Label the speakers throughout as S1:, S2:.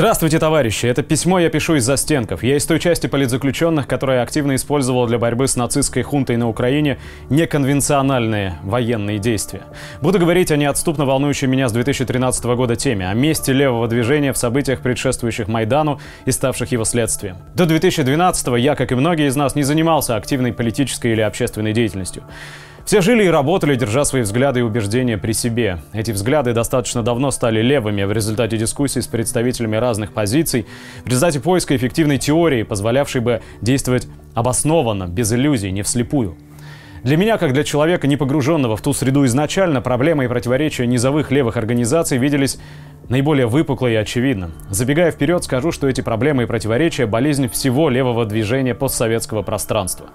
S1: Здравствуйте, товарищи! Это письмо я пишу из застенков. Я из той части политзаключенных, которая активно использовала для борьбы с нацистской хунтой на Украине неконвенциональные военные действия. Буду говорить о неотступно волнующей меня с 2013 года теме, о месте левого движения в событиях, предшествующих Майдану и ставших его следствием. До 2012 я, как и многие из нас, не занимался активной политической или общественной деятельностью. Все жили и работали, держа свои взгляды и убеждения при себе. Эти взгляды достаточно давно стали левыми в результате дискуссий с представителями разных позиций, в результате поиска эффективной теории, позволявшей бы действовать обоснованно, без иллюзий, не вслепую. Для меня, как для человека, не погруженного в ту среду изначально, проблемы и противоречия низовых левых организаций виделись наиболее выпукло и очевидно. Забегая вперед, скажу, что эти проблемы и противоречия – болезнь всего левого движения постсоветского пространства.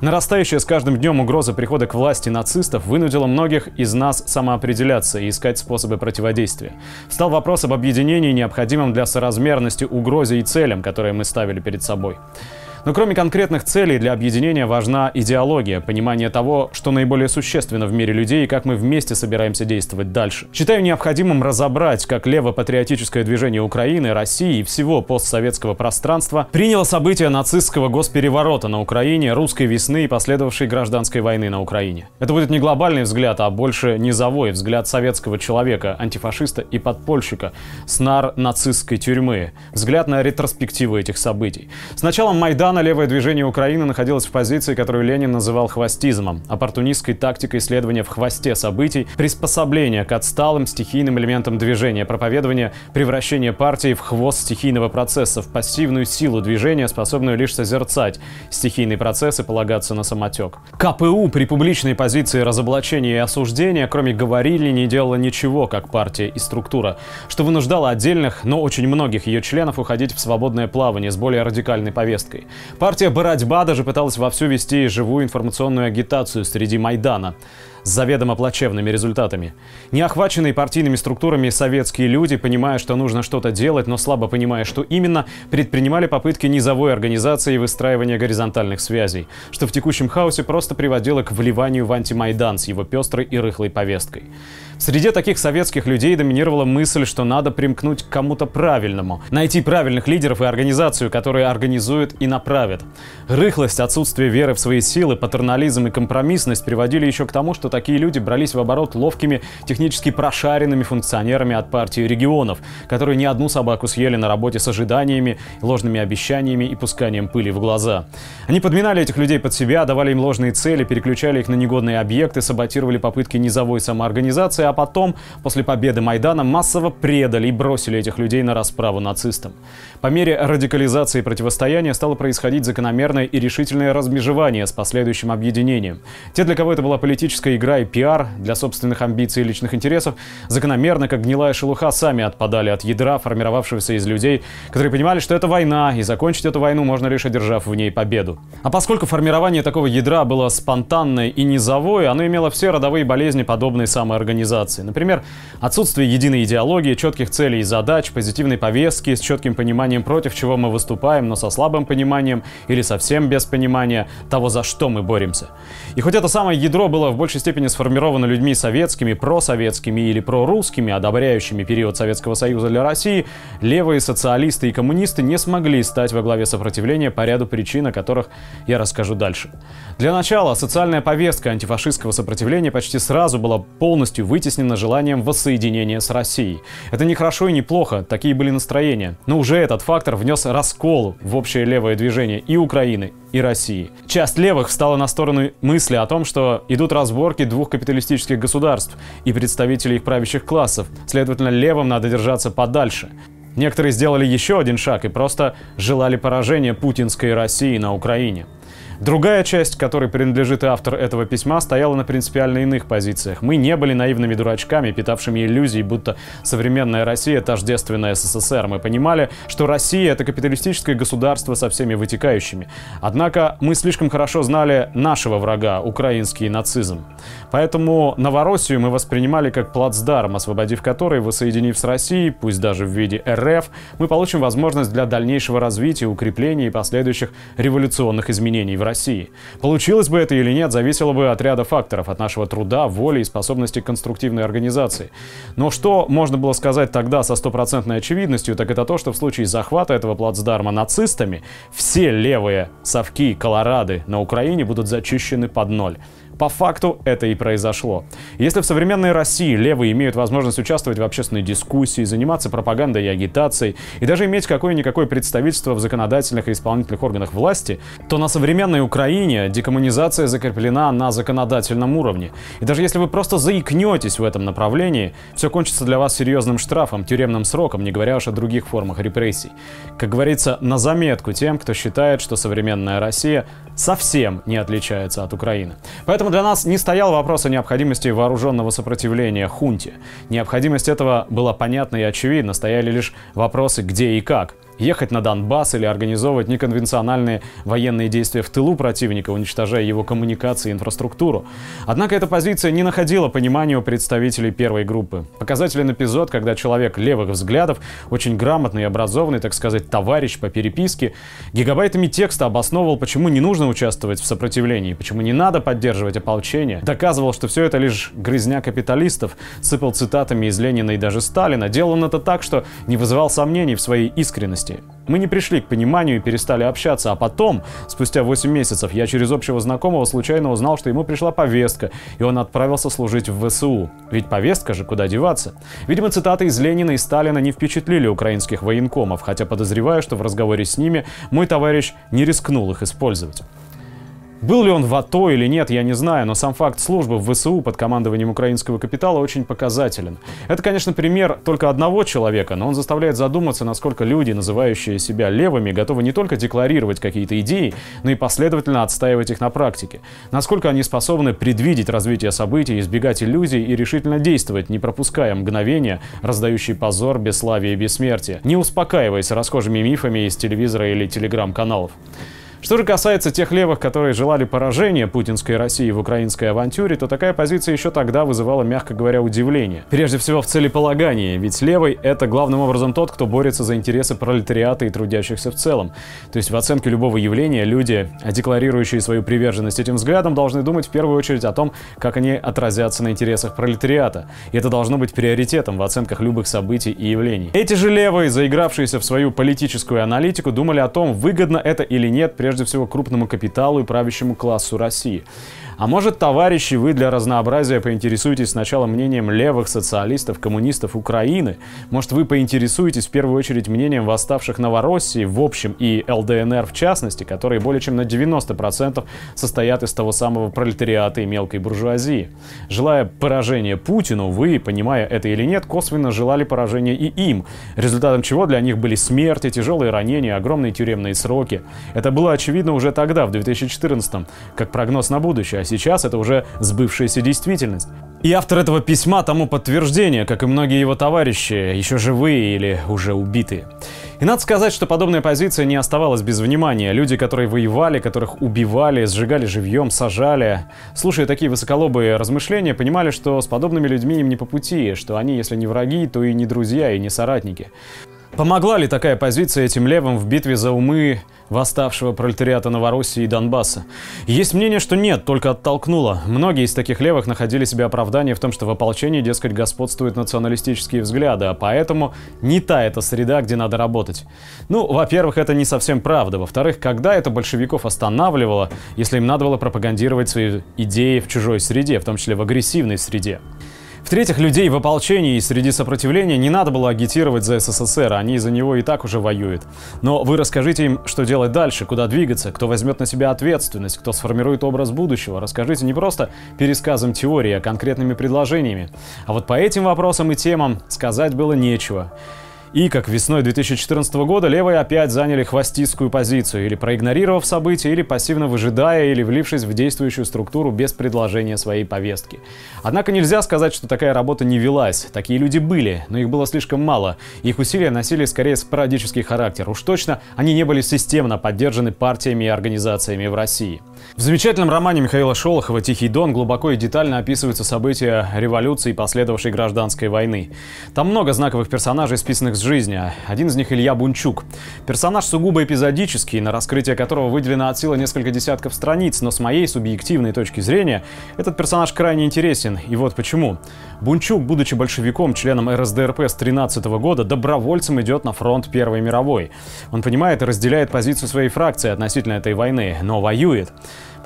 S1: Нарастающая с каждым днем угроза прихода к власти нацистов вынудила многих из нас самоопределяться и искать способы противодействия. Стал вопрос об объединении, необходимым для соразмерности угрозе и целям, которые мы ставили перед собой. Но кроме конкретных целей для объединения важна идеология, понимание того, что наиболее существенно в мире людей и как мы вместе собираемся действовать дальше. Считаю необходимым разобрать, как лево-патриотическое движение Украины, России и всего постсоветского пространства приняло события нацистского госпереворота на Украине, русской весны и последовавшей гражданской войны на Украине. Это будет не глобальный взгляд, а больше низовой взгляд советского человека, антифашиста и подпольщика с нар нацистской тюрьмы. Взгляд на ретроспективу этих событий. С началом Майдана Рано левое движение Украины находилось в позиции, которую Ленин называл хвостизмом, оппортунистской тактикой исследования в хвосте событий, приспособления к отсталым стихийным элементам движения, проповедования превращения партии в хвост стихийного процесса, в пассивную силу движения, способную лишь созерцать стихийный процесс и полагаться на самотек. КПУ при публичной позиции разоблачения и осуждения, кроме говорили, не делала ничего, как партия и структура, что вынуждало отдельных, но очень многих ее членов уходить в свободное плавание с более радикальной повесткой. Партия «Боротьба» даже пыталась вовсю вести живую информационную агитацию среди Майдана с заведомо плачевными результатами. Неохваченные партийными структурами советские люди, понимая, что нужно что-то делать, но слабо понимая, что именно, предпринимали попытки низовой организации и выстраивания горизонтальных связей, что в текущем хаосе просто приводило к вливанию в антимайдан с его пестрой и рыхлой повесткой. Среди таких советских людей доминировала мысль, что надо примкнуть к кому-то правильному, найти правильных лидеров и организацию, которые организуют и направят. Рыхлость, отсутствие веры в свои силы, патернализм и компромиссность приводили еще к тому, что такие люди брались в оборот ловкими, технически прошаренными функционерами от партии регионов, которые ни одну собаку съели на работе с ожиданиями, ложными обещаниями и пусканием пыли в глаза. Они подминали этих людей под себя, давали им ложные цели, переключали их на негодные объекты, саботировали попытки низовой самоорганизации, а потом, после победы Майдана, массово предали и бросили этих людей на расправу нацистам. По мере радикализации противостояния стало происходить закономерное и решительное размежевание с последующим объединением. Те, для кого это была политическая игра и пиар, для собственных амбиций и личных интересов, закономерно, как гнилая шелуха, сами отпадали от ядра, формировавшегося из людей, которые понимали, что это война, и закончить эту войну можно лишь одержав в ней победу. А поскольку формирование такого ядра было спонтанное и низовое, оно имело все родовые болезни подобной самоорганизации. Например, отсутствие единой идеологии, четких целей и задач, позитивной повестки с четким пониманием, против чего мы выступаем, но со слабым пониманием или совсем без понимания того, за что мы боремся. И хоть это самое ядро было в большей степени сформировано людьми советскими, просоветскими или прорусскими, одобряющими период Советского Союза для России, левые социалисты и коммунисты не смогли стать во главе сопротивления по ряду причин, о которых я расскажу дальше. Для начала, социальная повестка антифашистского сопротивления почти сразу была полностью вытеснена желанием воссоединения с Россией. Это не хорошо и не плохо, такие были настроения. Но уже этот фактор внес раскол в общее левое движение и Украины, и России. Часть левых встала на сторону мысли о том, что идут разборки двух капиталистических государств и представителей их правящих классов. Следовательно, левым надо держаться подальше. Некоторые сделали еще один шаг и просто желали поражения путинской России на Украине. Другая часть, которой принадлежит автор этого письма, стояла на принципиально иных позициях. Мы не были наивными дурачками, питавшими иллюзии, будто современная Россия тождественная СССР. Мы понимали, что Россия — это капиталистическое государство со всеми вытекающими. Однако мы слишком хорошо знали нашего врага, украинский нацизм. Поэтому Новороссию мы воспринимали как плацдарм, освободив который, воссоединив с Россией, пусть даже в виде РФ, мы получим возможность для дальнейшего развития, укрепления и последующих революционных изменений в России. Получилось бы это или нет, зависело бы от ряда факторов, от нашего труда, воли и способности конструктивной организации. Но что можно было сказать тогда со стопроцентной очевидностью, так это то, что в случае захвата этого плацдарма нацистами все левые совки, колорады на Украине будут зачищены под ноль. По факту это и произошло. Если в современной России левые имеют возможность участвовать в общественной дискуссии, заниматься пропагандой и агитацией, и даже иметь какое-никакое представительство в законодательных и исполнительных органах власти, то на современной Украине декоммунизация закреплена на законодательном уровне. И даже если вы просто заикнетесь в этом направлении, все кончится для вас серьезным штрафом, тюремным сроком, не говоря уж о других формах репрессий. Как говорится, на заметку тем, кто считает, что современная Россия совсем не отличается от Украины. Поэтому для нас не стоял вопрос о необходимости вооруженного сопротивления хунте. Необходимость этого была понятна и очевидна, стояли лишь вопросы где и как ехать на Донбасс или организовывать неконвенциональные военные действия в тылу противника, уничтожая его коммуникации и инфраструктуру. Однако эта позиция не находила понимания у представителей первой группы. Показателен эпизод, когда человек левых взглядов, очень грамотный и образованный, так сказать, товарищ по переписке, гигабайтами текста обосновывал, почему не нужно участвовать в сопротивлении, почему не надо поддерживать ополчение, доказывал, что все это лишь грызня капиталистов, сыпал цитатами из Ленина и даже Сталина, делал он это так, что не вызывал сомнений в своей искренности реальности. Мы не пришли к пониманию и перестали общаться, а потом, спустя 8 месяцев, я через общего знакомого случайно узнал, что ему пришла повестка, и он отправился служить в ВСУ. Ведь повестка же, куда деваться? Видимо, цитаты из Ленина и Сталина не впечатлили украинских военкомов, хотя подозреваю, что в разговоре с ними мой товарищ не рискнул их использовать. Был ли он в АТО или нет, я не знаю, но сам факт службы в ВСУ под командованием украинского капитала очень показателен. Это, конечно, пример только одного человека, но он заставляет задуматься, насколько люди, называющие себя левыми, готовы не только декларировать какие-то идеи, но и последовательно отстаивать их на практике. Насколько они способны предвидеть развитие событий, избегать иллюзий и решительно действовать, не пропуская мгновения, раздающие позор, бесславие и бессмертие, не успокаиваясь расхожими мифами из телевизора или телеграм-каналов. Что же касается тех левых, которые желали поражения путинской России в украинской авантюре, то такая позиция еще тогда вызывала, мягко говоря, удивление. Прежде всего в целеполагании, ведь левый — это главным образом тот, кто борется за интересы пролетариата и трудящихся в целом. То есть в оценке любого явления люди, декларирующие свою приверженность этим взглядам, должны думать в первую очередь о том, как они отразятся на интересах пролетариата. И это должно быть приоритетом в оценках любых событий и явлений. Эти же левые, заигравшиеся в свою политическую аналитику, думали о том, выгодно это или нет, прежде прежде всего крупному капиталу и правящему классу России. А может, товарищи, вы для разнообразия поинтересуетесь сначала мнением левых социалистов, коммунистов Украины? Может, вы поинтересуетесь в первую очередь мнением восставших Новороссии в общем и ЛДНР в частности, которые более чем на 90% состоят из того самого пролетариата и мелкой буржуазии? Желая поражения Путину, вы, понимая это или нет, косвенно желали поражения и им, результатом чего для них были смерти, тяжелые ранения, огромные тюремные сроки. Это было очевидно уже тогда, в 2014 как прогноз на будущее, а сейчас это уже сбывшаяся действительность. И автор этого письма тому подтверждение, как и многие его товарищи, еще живые или уже убитые. И надо сказать, что подобная позиция не оставалась без внимания. Люди, которые воевали, которых убивали, сжигали живьем, сажали, слушая такие высоколобые размышления, понимали, что с подобными людьми им не по пути, что они, если не враги, то и не друзья, и не соратники. Помогла ли такая позиция этим левым в битве за умы восставшего пролетариата Новороссии и Донбасса? Есть мнение, что нет, только оттолкнула. Многие из таких левых находили себе оправдание в том, что в ополчении, дескать, господствуют националистические взгляды, а поэтому не та эта среда, где надо работать. Ну, во-первых, это не совсем правда. Во-вторых, когда это большевиков останавливало, если им надо было пропагандировать свои идеи в чужой среде, в том числе в агрессивной среде? В-третьих, людей в ополчении и среди сопротивления не надо было агитировать за СССР, они за него и так уже воюют. Но вы расскажите им, что делать дальше, куда двигаться, кто возьмет на себя ответственность, кто сформирует образ будущего. Расскажите не просто пересказом теории, а конкретными предложениями. А вот по этим вопросам и темам сказать было нечего. И, как весной 2014 года, левые опять заняли хвостистскую позицию, или проигнорировав события, или пассивно выжидая, или влившись в действующую структуру без предложения своей повестки. Однако нельзя сказать, что такая работа не велась. Такие люди были, но их было слишком мало. Их усилия носили скорее спорадический характер. Уж точно они не были системно поддержаны партиями и организациями в России. В замечательном романе Михаила Шолохова «Тихий дон» глубоко и детально описываются события революции и последовавшей гражданской войны. Там много знаковых персонажей, списанных из жизни. Один из них Илья Бунчук. Персонаж сугубо эпизодический, на раскрытие которого выделено от силы несколько десятков страниц, но с моей субъективной точки зрения этот персонаж крайне интересен. И вот почему. Бунчук, будучи большевиком, членом РСДРП с 13 года, добровольцем идет на фронт Первой мировой. Он понимает и разделяет позицию своей фракции относительно этой войны, но воюет.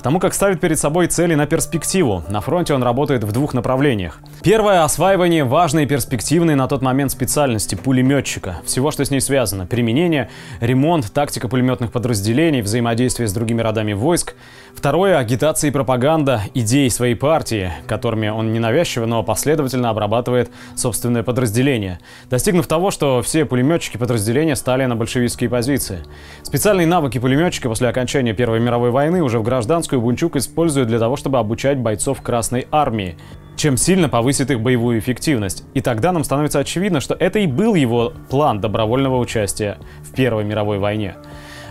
S1: Потому как ставит перед собой цели на перспективу. На фронте он работает в двух направлениях. Первое – осваивание важной и перспективной на тот момент специальности пулеметчика. Всего, что с ней связано. Применение, ремонт, тактика пулеметных подразделений, взаимодействие с другими родами войск. Второе – агитация и пропаганда идей своей партии, которыми он ненавязчиво, но последовательно обрабатывает собственное подразделение. Достигнув того, что все пулеметчики подразделения стали на большевистские позиции. Специальные навыки пулеметчика после окончания Первой мировой войны уже в гражданскую Бунчук использует для того, чтобы обучать бойцов Красной Армии, чем сильно повысит их боевую эффективность. И тогда нам становится очевидно, что это и был его план добровольного участия в Первой мировой войне.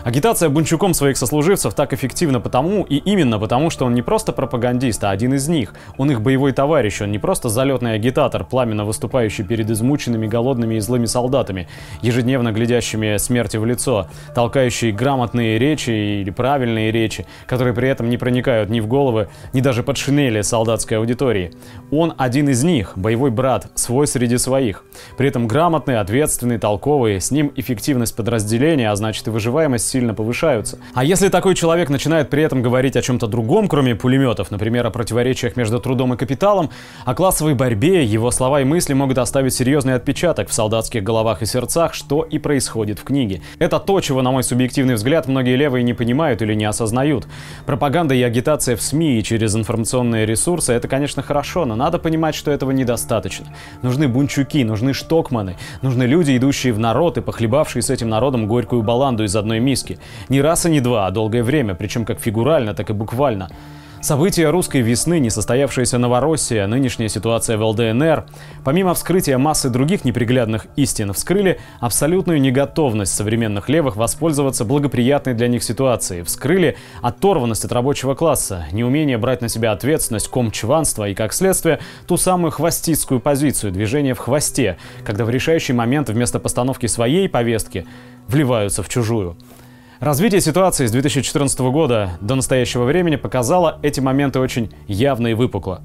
S1: Агитация Бунчуком своих сослуживцев так эффективна потому и именно потому, что он не просто пропагандист, а один из них. Он их боевой товарищ, он не просто залетный агитатор, пламенно выступающий перед измученными, голодными и злыми солдатами, ежедневно глядящими смерти в лицо, толкающий грамотные речи или правильные речи, которые при этом не проникают ни в головы, ни даже под шинели солдатской аудитории. Он один из них, боевой брат, свой среди своих. При этом грамотный, ответственный, толковый, с ним эффективность подразделения, а значит и выживаемость сильно повышаются. А если такой человек начинает при этом говорить о чем-то другом, кроме пулеметов, например, о противоречиях между трудом и капиталом, о классовой борьбе, его слова и мысли могут оставить серьезный отпечаток в солдатских головах и сердцах, что и происходит в книге. Это то, чего, на мой субъективный взгляд, многие левые не понимают или не осознают. Пропаганда и агитация в СМИ и через информационные ресурсы — это, конечно, хорошо, но надо понимать, что этого недостаточно. Нужны бунчуки, нужны штокманы, нужны люди, идущие в народ и похлебавшие с этим народом горькую баланду из одной миски практически. Не раз и не два, а долгое время, причем как фигурально, так и буквально. События русской весны, несостоявшаяся Новороссия, нынешняя ситуация в ЛДНР, помимо вскрытия массы других неприглядных истин, вскрыли абсолютную неготовность современных левых воспользоваться благоприятной для них ситуацией, вскрыли оторванность от рабочего класса, неумение брать на себя ответственность, комчванство и, как следствие, ту самую хвостистскую позицию, движение в хвосте, когда в решающий момент вместо постановки своей повестки вливаются в чужую. Развитие ситуации с 2014 года до настоящего времени показало эти моменты очень явно и выпукло.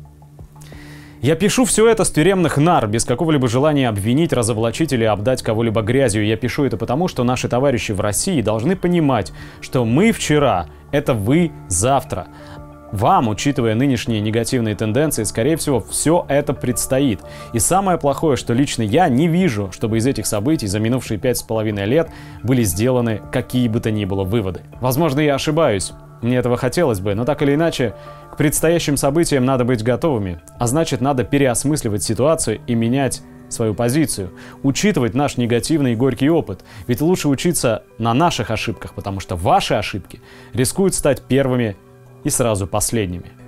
S1: Я пишу все это с тюремных нар, без какого-либо желания обвинить, разоблачить или обдать кого-либо грязью. Я пишу это потому, что наши товарищи в России должны понимать, что мы вчера — это вы завтра. Вам, учитывая нынешние негативные тенденции, скорее всего, все это предстоит. И самое плохое, что лично я не вижу, чтобы из этих событий за минувшие пять с половиной лет были сделаны какие бы то ни было выводы. Возможно, я ошибаюсь. Мне этого хотелось бы, но так или иначе, к предстоящим событиям надо быть готовыми. А значит, надо переосмысливать ситуацию и менять свою позицию, учитывать наш негативный и горький опыт. Ведь лучше учиться на наших ошибках, потому что ваши ошибки рискуют стать первыми и сразу последними.